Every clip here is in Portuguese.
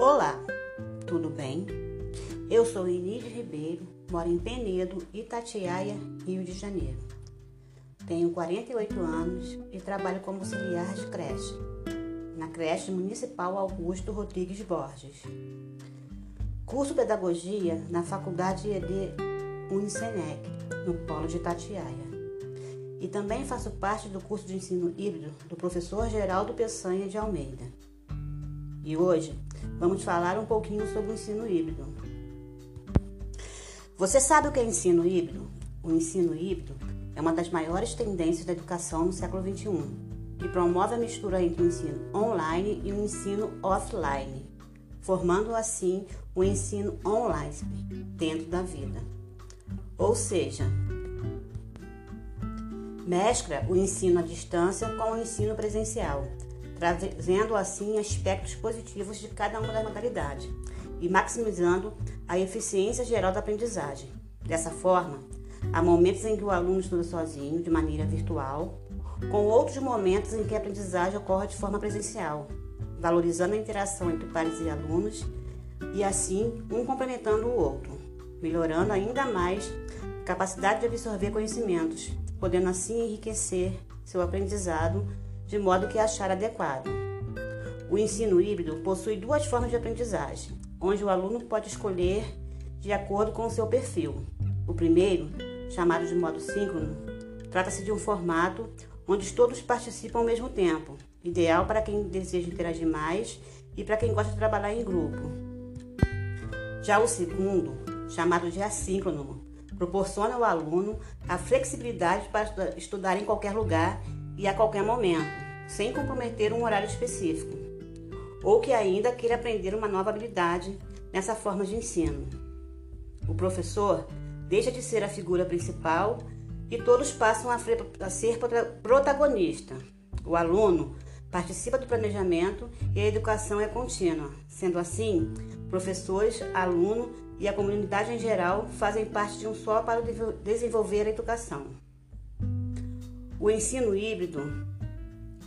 Olá, tudo bem? Eu sou Inide Ribeiro, moro em Penedo, Itatiaia, Rio de Janeiro. Tenho 48 anos e trabalho como auxiliar de creche, na creche municipal Augusto Rodrigues Borges. Curso Pedagogia na Faculdade ED Unicenec, no Polo de Itatiaia. E também faço parte do curso de ensino híbrido do professor Geraldo Peçanha de Almeida. E hoje vamos falar um pouquinho sobre o ensino híbrido. Você sabe o que é ensino híbrido? O ensino híbrido é uma das maiores tendências da educação no século XXI, que promove a mistura entre o ensino online e o ensino offline, formando assim o ensino online dentro da vida. Ou seja, mescla o ensino à distância com o ensino presencial, trazendo assim aspectos positivos de cada uma das modalidades e maximizando a eficiência geral da aprendizagem. Dessa forma, há momentos em que o aluno estuda sozinho, de maneira virtual, com outros momentos em que a aprendizagem ocorre de forma presencial, valorizando a interação entre pares e alunos e assim um complementando o outro, melhorando ainda mais a capacidade de absorver conhecimentos, podendo assim enriquecer seu aprendizado de modo que achar adequado. O ensino híbrido possui duas formas de aprendizagem, onde o aluno pode escolher de acordo com o seu perfil. O primeiro, chamado de modo síncrono, trata-se de um formato onde todos participam ao mesmo tempo, ideal para quem deseja interagir mais e para quem gosta de trabalhar em grupo. Já o segundo, chamado de assíncrono, proporciona ao aluno a flexibilidade para estudar em qualquer lugar e a qualquer momento, sem comprometer um horário específico ou que ainda queira aprender uma nova habilidade nessa forma de ensino. O professor deixa de ser a figura principal e todos passam a ser protagonista. O aluno participa do planejamento e a educação é contínua. Sendo assim, professores, aluno e a comunidade em geral fazem parte de um só para desenvolver a educação. O ensino híbrido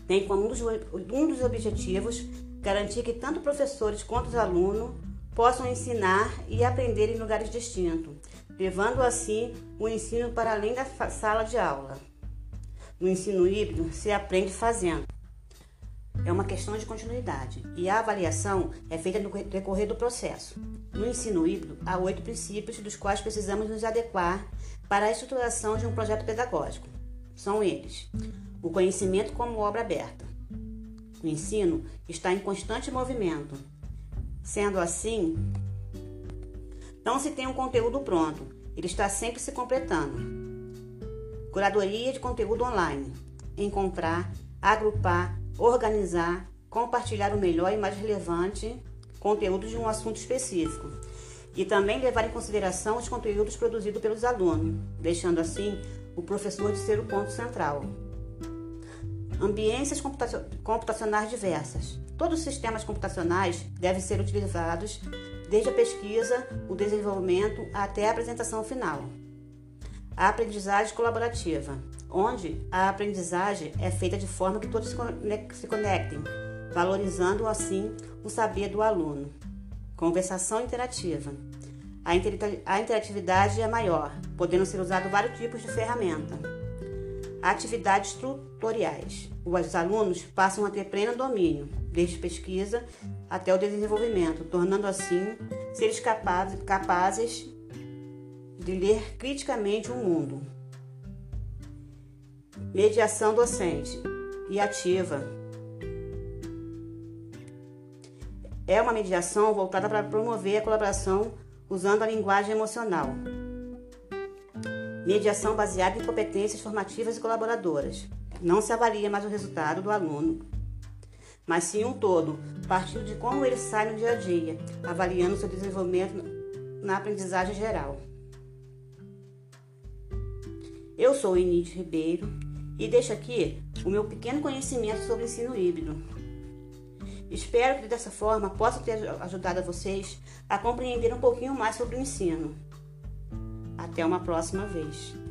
tem como um dos objetivos garantir que tanto professores quanto os alunos possam ensinar e aprender em lugares distintos, levando assim o ensino para além da sala de aula. No ensino híbrido, se aprende fazendo. É uma questão de continuidade e a avaliação é feita no decorrer do processo. No ensino híbrido, há oito princípios dos quais precisamos nos adequar para a estruturação de um projeto pedagógico. São eles: o conhecimento como obra aberta, o ensino está em constante movimento. Sendo assim, não se tem um conteúdo pronto, ele está sempre se completando. Curadoria de conteúdo online. Encontrar, agrupar, organizar, compartilhar o melhor e mais relevante conteúdo de um assunto específico. E também levar em consideração os conteúdos produzidos pelos alunos, deixando assim o professor de ser o ponto central. Ambiências computacionais diversas. Todos os sistemas computacionais devem ser utilizados desde a pesquisa, o desenvolvimento até a apresentação final. A aprendizagem colaborativa, onde a aprendizagem é feita de forma que todos se conectem, valorizando assim o saber do aluno. Conversação interativa. A interatividade é maior, podendo ser usado vários tipos de ferramenta atividades tutoriais. Os alunos passam a ter pleno domínio, desde pesquisa até o desenvolvimento, tornando assim seres capazes, capazes de ler criticamente o mundo. Mediação docente e ativa. É uma mediação voltada para promover a colaboração usando a linguagem emocional, Mediação baseada em competências formativas e colaboradoras. Não se avalia mais o resultado do aluno, mas sim um todo, partindo de como ele sai no dia a dia, avaliando seu desenvolvimento na aprendizagem geral. Eu sou Inês Ribeiro e deixo aqui o meu pequeno conhecimento sobre ensino híbrido. Espero que dessa forma possa ter ajudado vocês a compreender um pouquinho mais sobre o ensino. Até uma próxima vez.